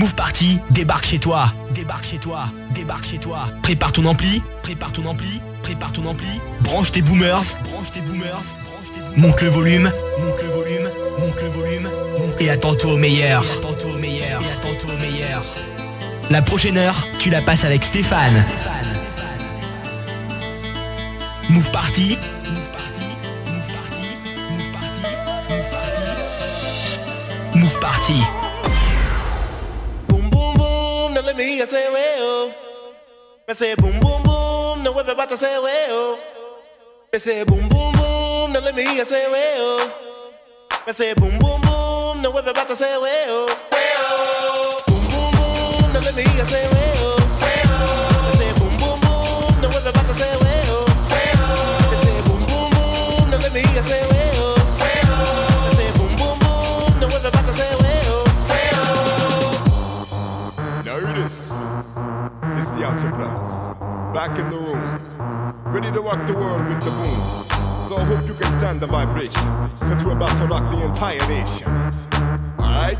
Move Party débarque chez toi, débarque chez toi, débarque chez toi. Prépare ton ampli, prépare ton ampli, prépare ton ampli. Branche tes boomers, branche tes boomers. Monte le volume, monte le volume, monte le volume. Et attends-toi au meilleur. Attends-toi au meilleur. Et attends-toi au meilleur. La prochaine heure, tu la passes avec Stéphane. Move Party. Move Party. Move Party. Move Party. Move Party. Boom, now let me hear say well. I say boom boom boom, now everybody say well. I say boom boom boom, now let me hear say well. I say boom boom boom, now everybody say well. Well. Boom boom boom, now let me hear say well. I say boom boom boom, now everybody say well. I say boom boom boom, now let me hear say well. I the Outer Brothers. Back in the room. Ready to rock the world with the boom. So I hope you can stand the vibration. Cause we're about to rock the entire nation. Alright?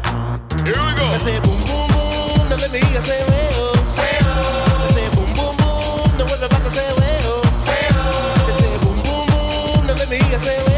Here we go. I say boom boom boom, now let me hear say well. I say boom boom boom, now everybody say well. I say boom boom boom, now let me hear say.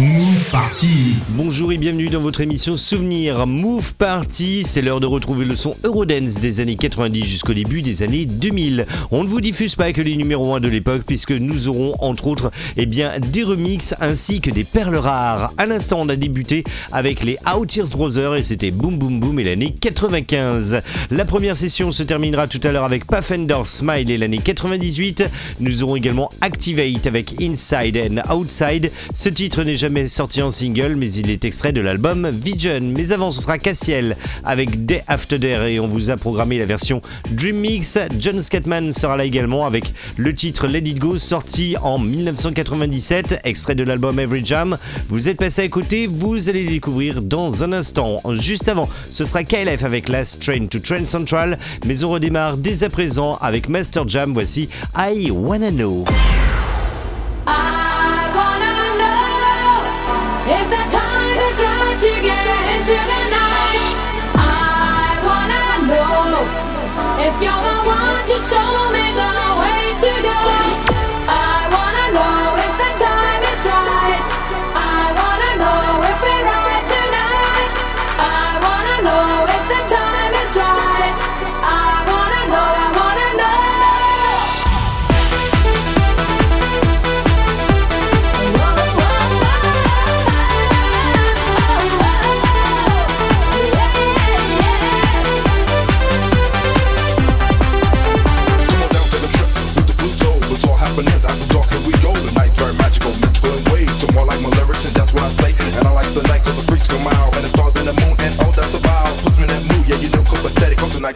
Move Party. Bonjour et bienvenue dans votre émission Souvenir Move Party. C'est l'heure de retrouver le son Eurodance des années 90 jusqu'au début des années 2000. On ne vous diffuse pas que les numéros 1 de l'époque puisque nous aurons entre autres eh des remixes ainsi que des perles rares. À l'instant, on a débuté avec les Out Ears Brothers et c'était Boom Boom Boom et l'année 95. La première session se terminera tout à l'heure avec Pathfinder Smile et l'année 98. Nous aurons également Activate avec Inside and Outside. Ce titre n'est jamais sorti en single, mais il est extrait de l'album Vision. Mais avant, ce sera Cassiel avec Day After Day et on vous a programmé la version Dream Mix. John Scatman sera là également avec le titre Let It Go sorti en 1997, extrait de l'album Every Jam. Vous êtes passé à côté, vous allez le découvrir dans un instant. Juste avant, ce sera KLF avec Last Train to Train Central, mais on redémarre dès à présent avec Master Jam. Voici I Wanna Know. I so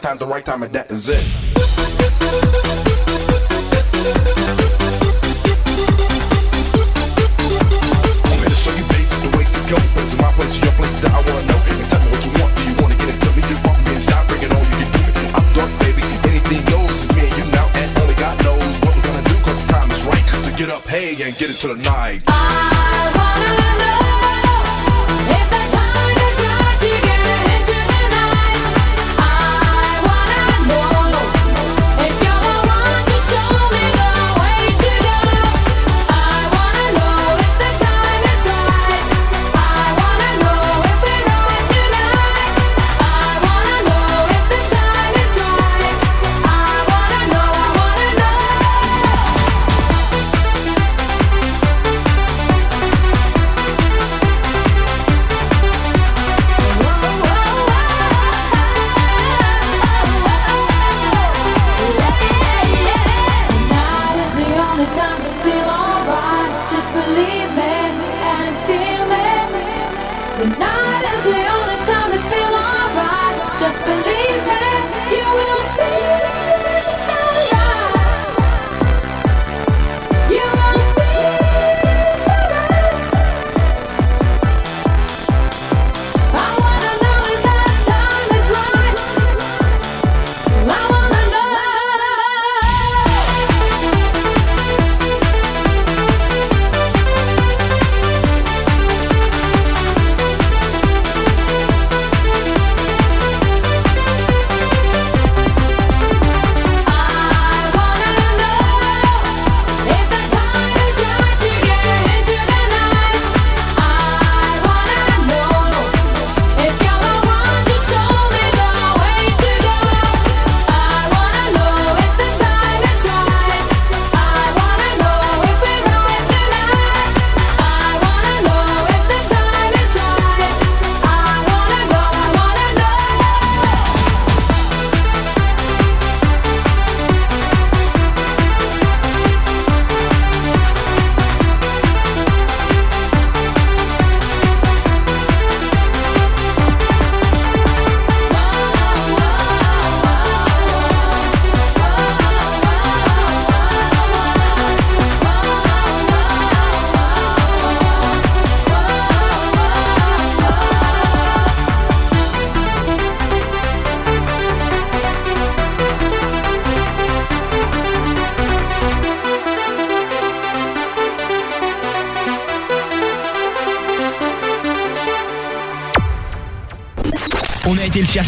time's the right time, and that is it.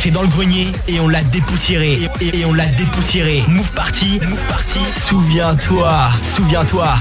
C'est dans le grenier et on l'a dépoussiéré. Et, on l'a dépoussiéré. Move party, move party. Souviens-toi, souviens-toi.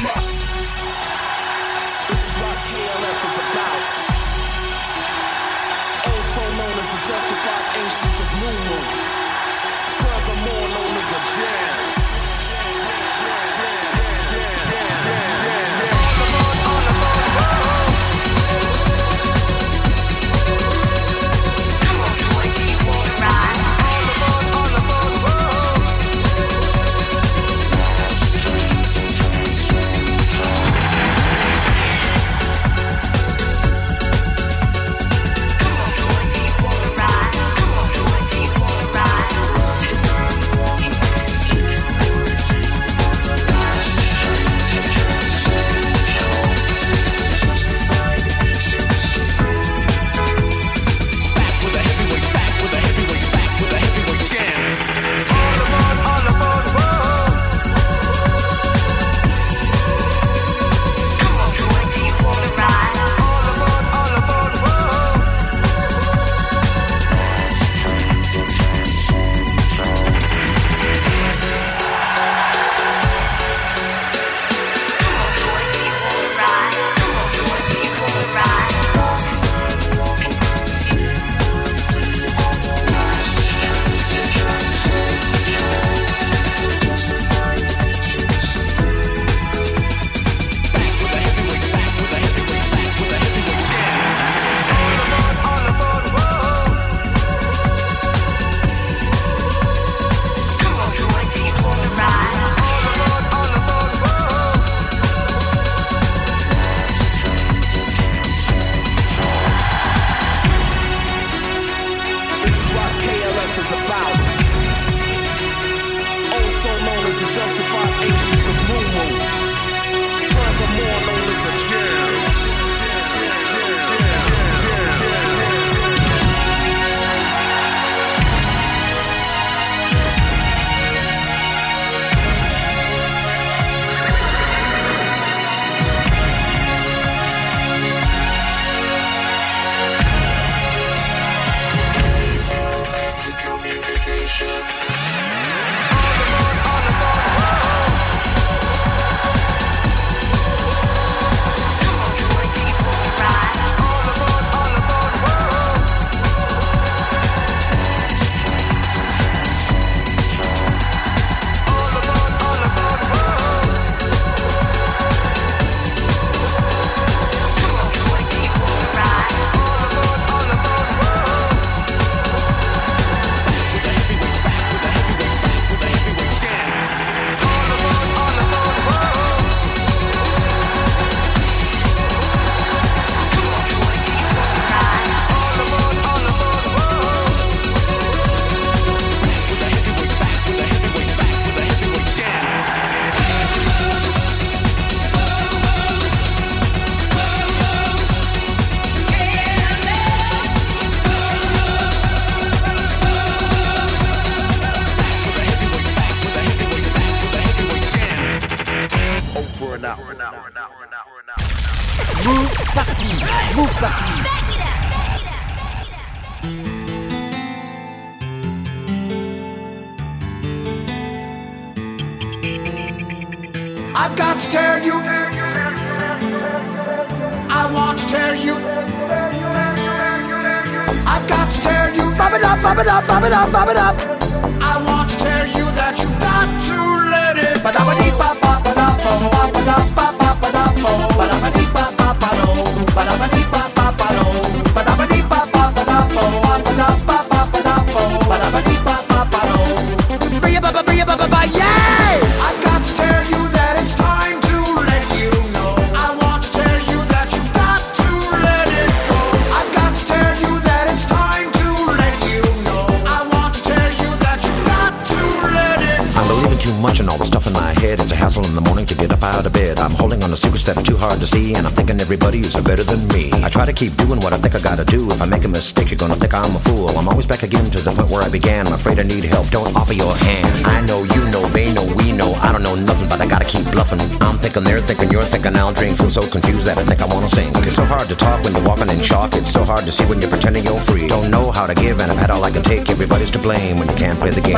Too much and all the stuff in my head. It's a hassle in the morning to get up out of bed. I'm holding on to secrets that are too hard to see, and I'm thinking everybody is better than me. I try to keep doing what I think I gotta do. If I make a mistake, you're gonna think I'm a fool. I'm always back again to the point where I began. I'm afraid I need help. Don't offer your hand. I know, you know, they know, we know. I don't know nothing, but I gotta keep bluffing. I'm thinking, they're thinking, you're thinking. I'll drink. Feel so confused that I think I wanna sing. It's so hard to talk when you're walking in shock. It's so hard to see when you're pretending you're free. Don't know how to give, and I've had all I can take. Everybody's to blame when you can't play the game.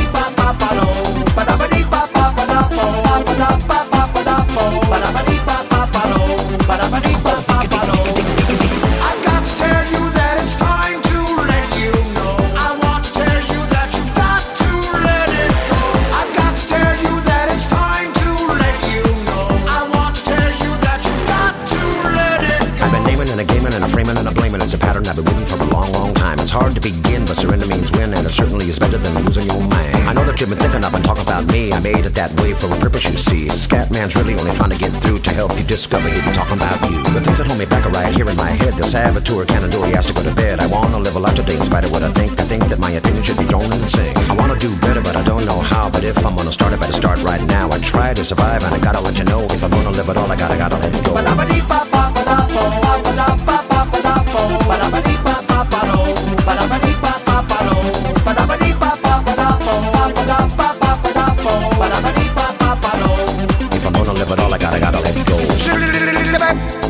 certainly is better than losing your mind. I know that you've been thinking I've been talking about me. I made it that way for a purpose, you see. Scatman's really only trying to get through to help you discover he'd be talking about you. The things that hold me back are right here in my head. The saboteur cannon door, he has to go to bed. I wanna live a life today in spite of what I think. I think that my opinion should be thrown in the sink. I wanna do better, but I don't know how. But if I'm gonna start, I better start right now. I try to survive, and I gotta let you know. If I'm gonna live it all, I gotta, gotta let it go. Go.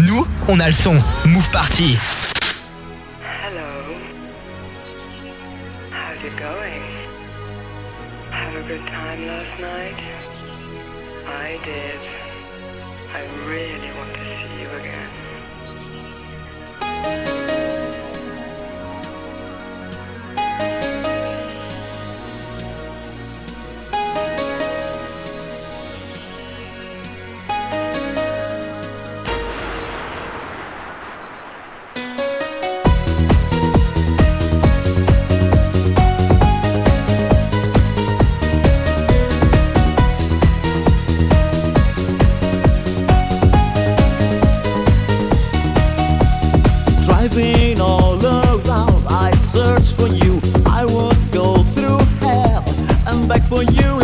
Nous, on a le son. Move Party. all around. I searched for you. I would go through hell and back for you.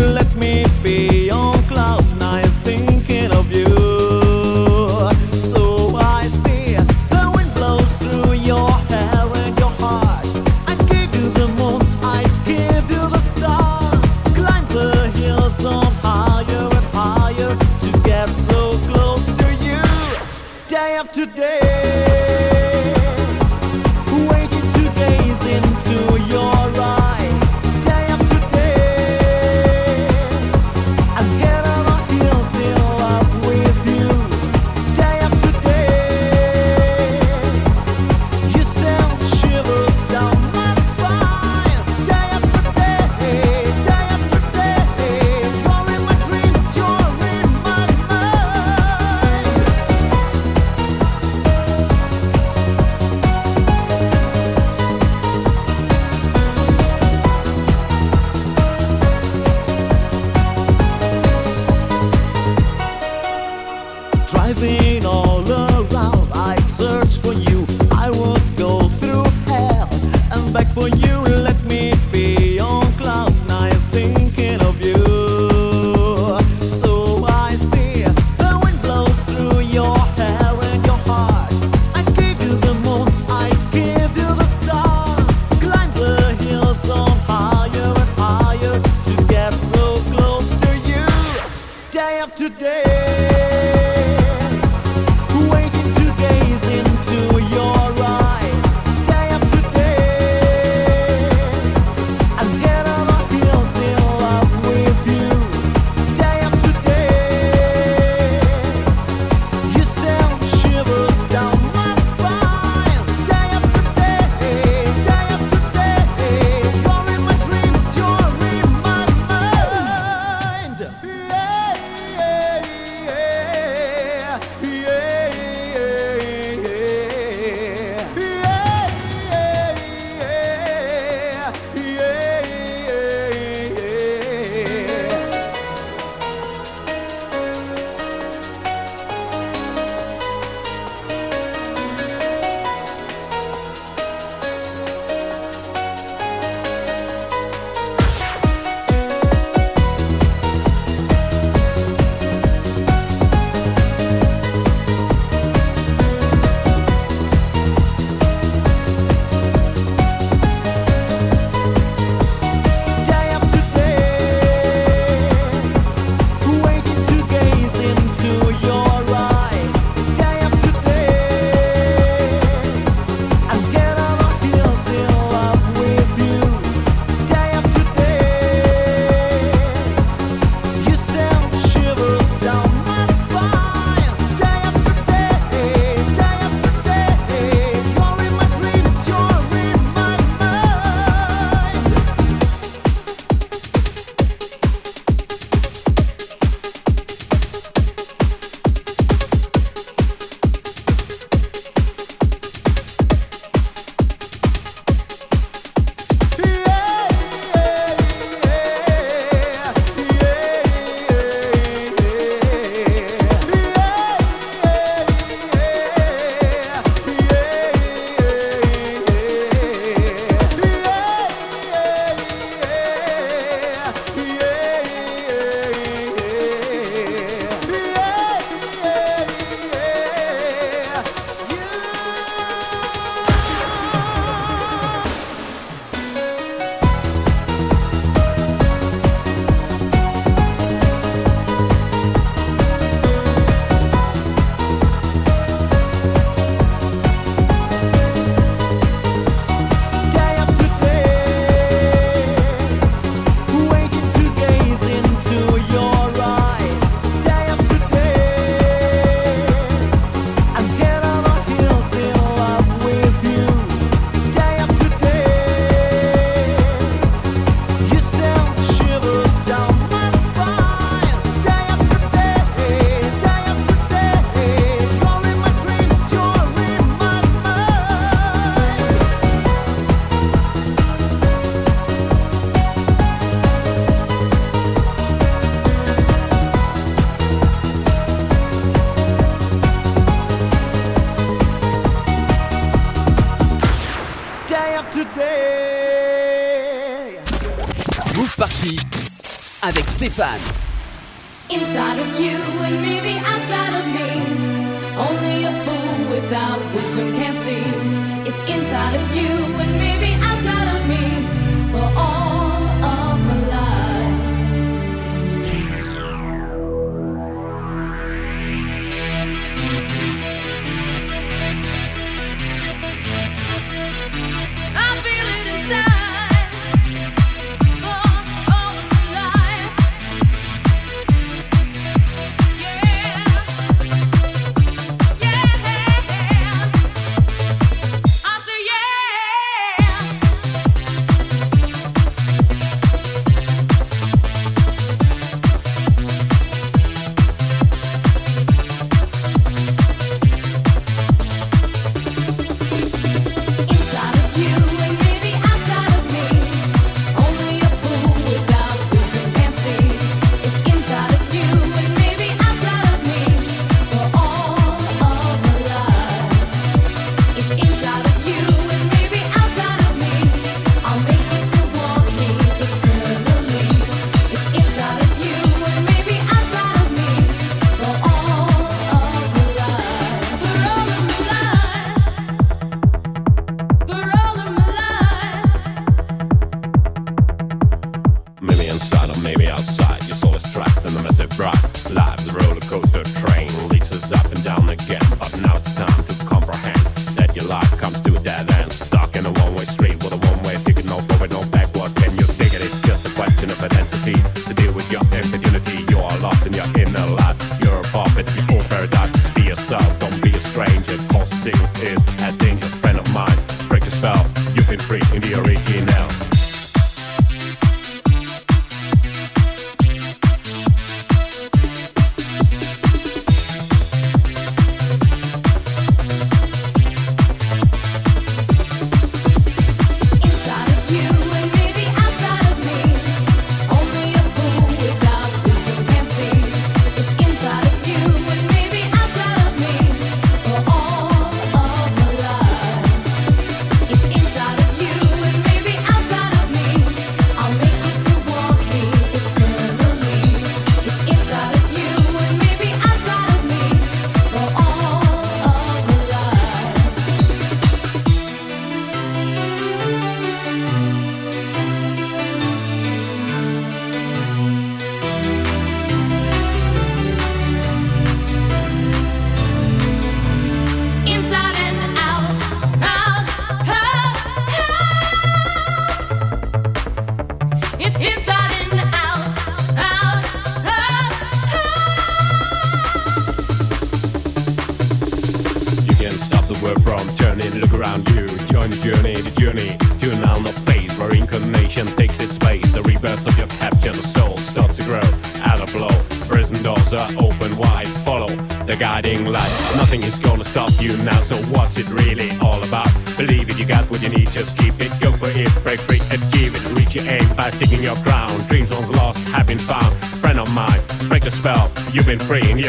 Avec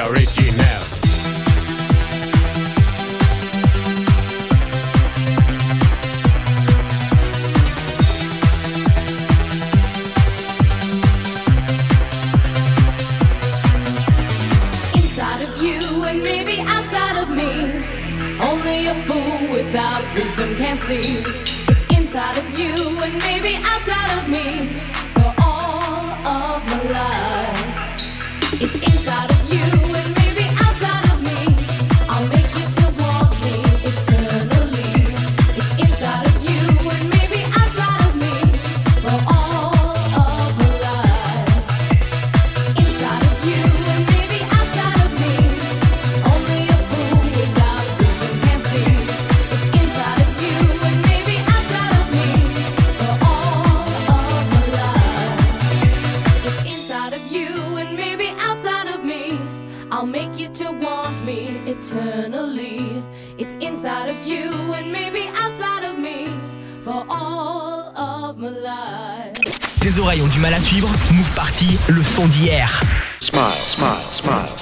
generation. ont du mal à suivre, Move Party, le son d'hier. Smile, smile, smile.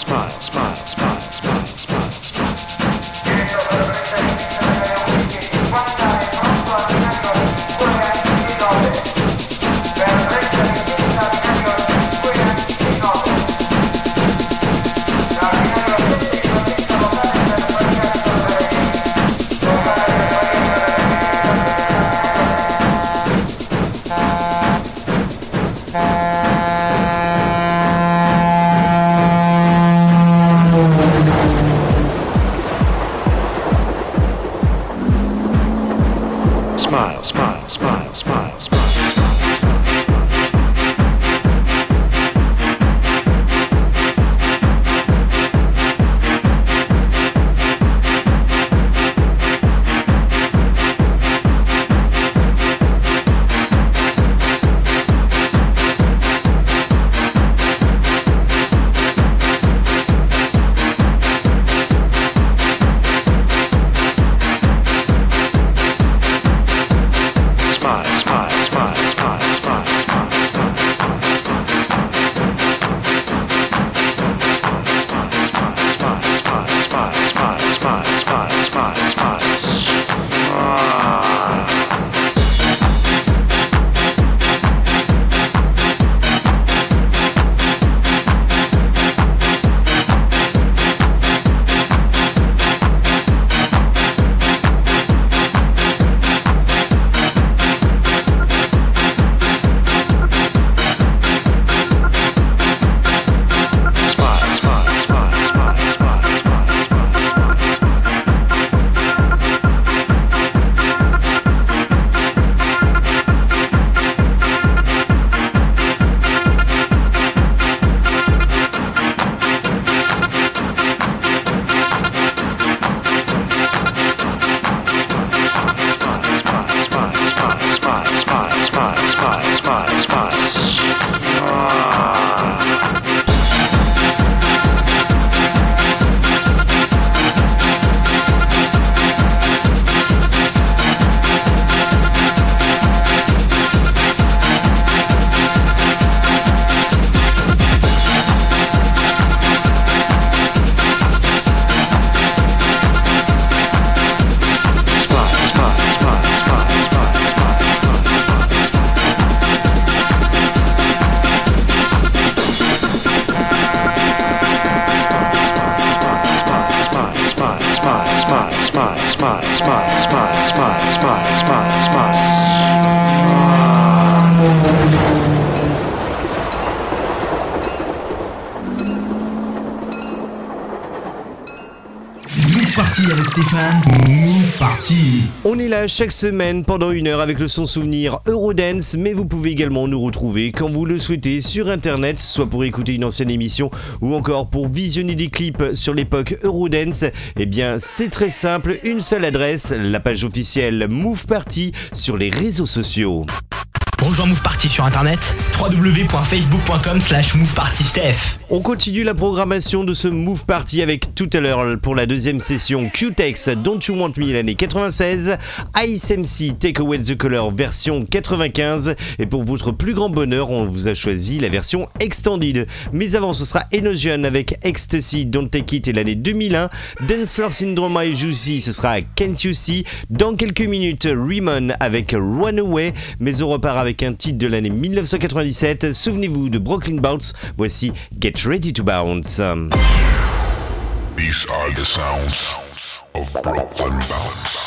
Là chaque semaine pendant une heure avec le son souvenir Eurodance, mais vous pouvez également nous retrouver quand vous le souhaitez sur internet, soit pour écouter une ancienne émission ou encore pour visionner des clips sur l'époque Eurodance. Eh bien, c'est très simple, une seule adresse, la page officielle Move Party sur les réseaux sociaux. Rejoins Move Party sur internet www.facebook.com slash. On continue la programmation de ce Move Party avec tout à l'heure pour la deuxième session Q-Tex Don't You Want Me l'année 96, Ice MC Take Away the Color version 95 et pour votre plus grand bonheur on vous a choisi la version extended. Mais avant ce sera Enosion avec Ecstasy Don't Take It et l'année 2001, Dancefloor Syndrome et Juicy ce sera Can't You See, dans quelques minutes Rimon avec Runaway mais on repart avec un titre de l'année 1997, souvenez-vous de Brooklyn Bounce, voici Get Ready to Bounce. These are the sounds of Brooklyn Bounce.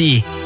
Move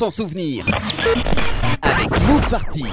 100% souvenir avec Move Party.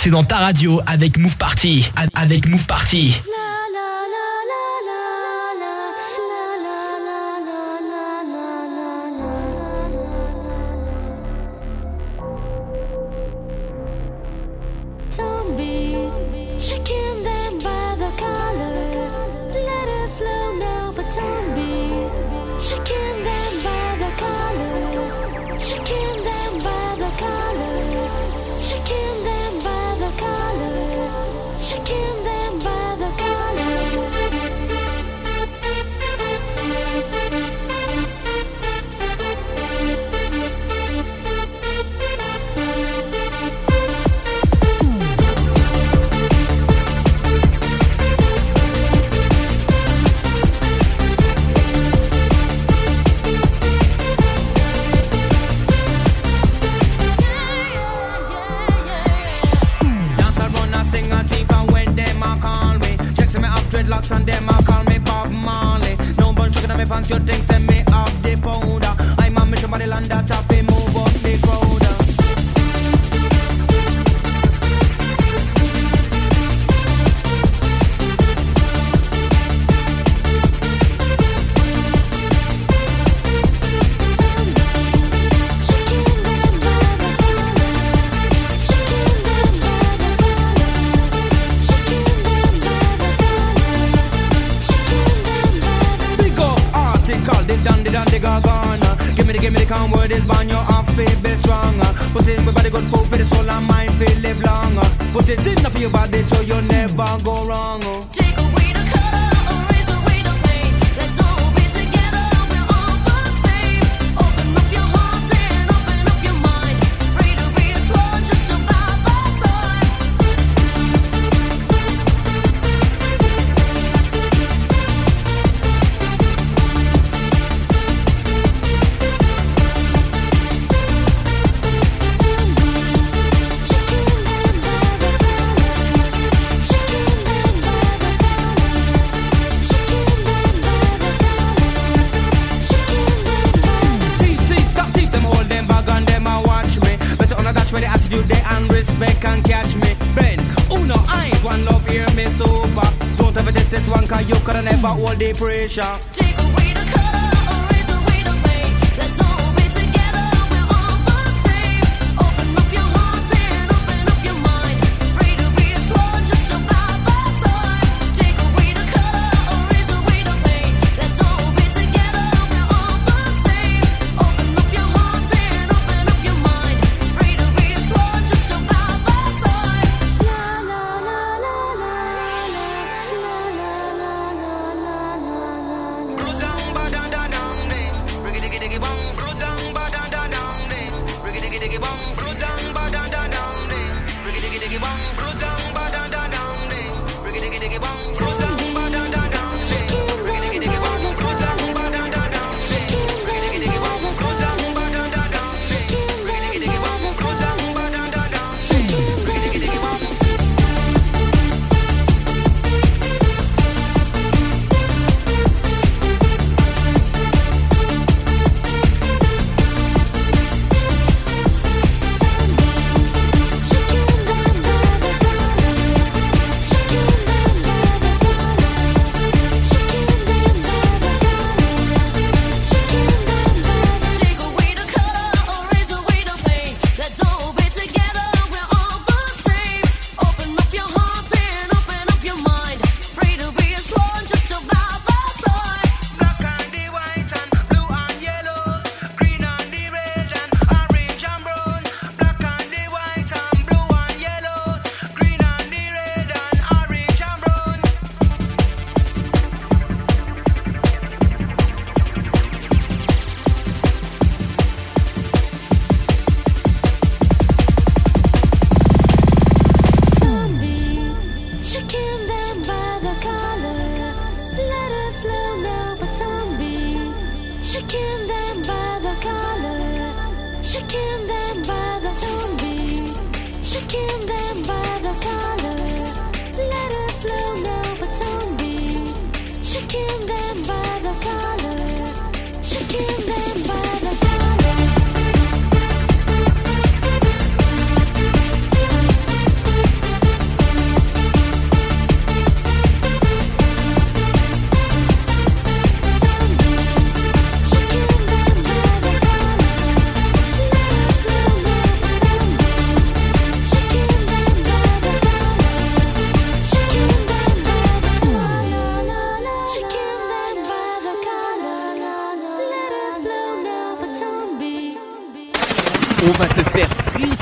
c'est dans ta radio avec Move Party. Avec Move Party.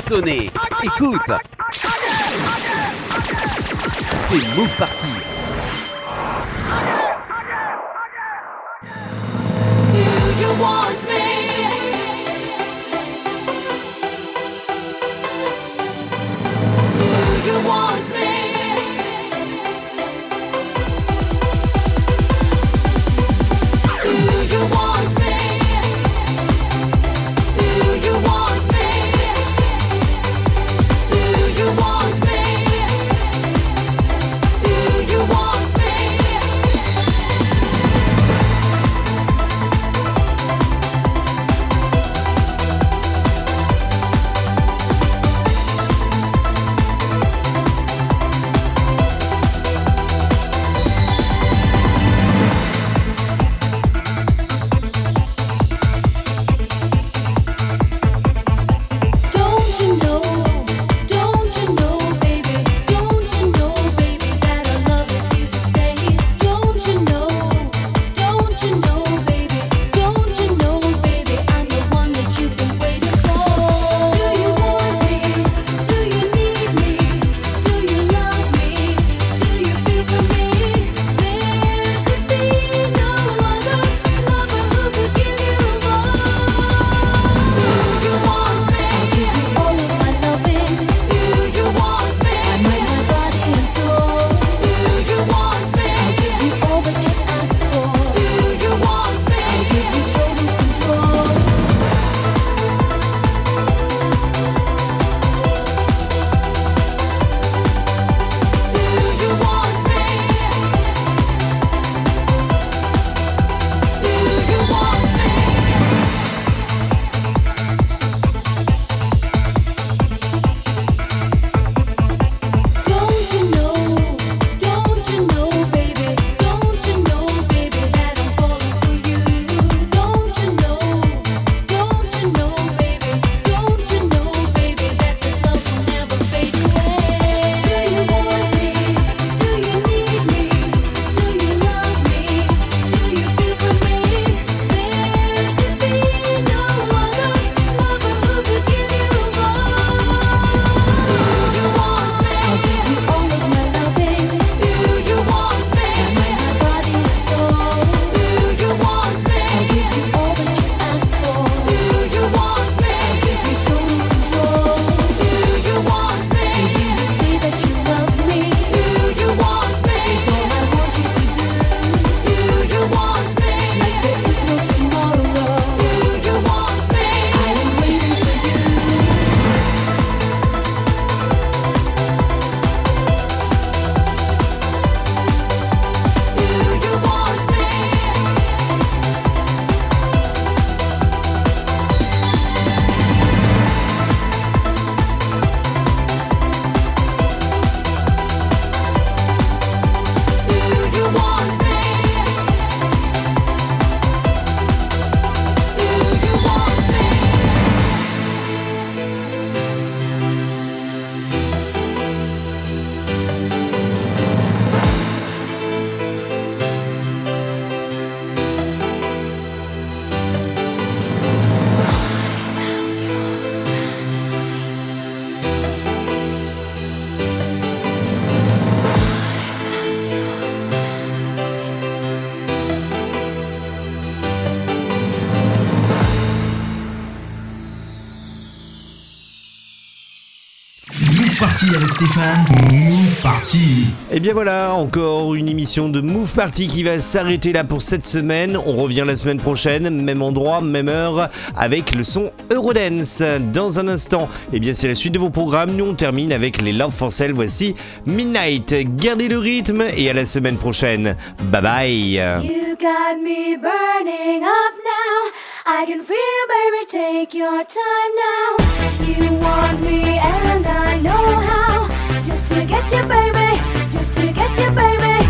sonner. Écoute. C'est Move Party. Move Party. Et eh bien voilà, encore une émission de Move Party qui va s'arrêter là pour cette semaine. On revient la semaine prochaine, même endroit, même heure, avec le son Eurodance. Dans un instant, et bien c'est la suite de vos programmes. Nous on termine avec les Love for Sale. Voici Midnight. Gardez le rythme et à la semaine prochaine. Bye bye. You got me burning up now. I can feel, baby, take your time now. You want me and I know how. Just to get you, baby. Just to get you, baby.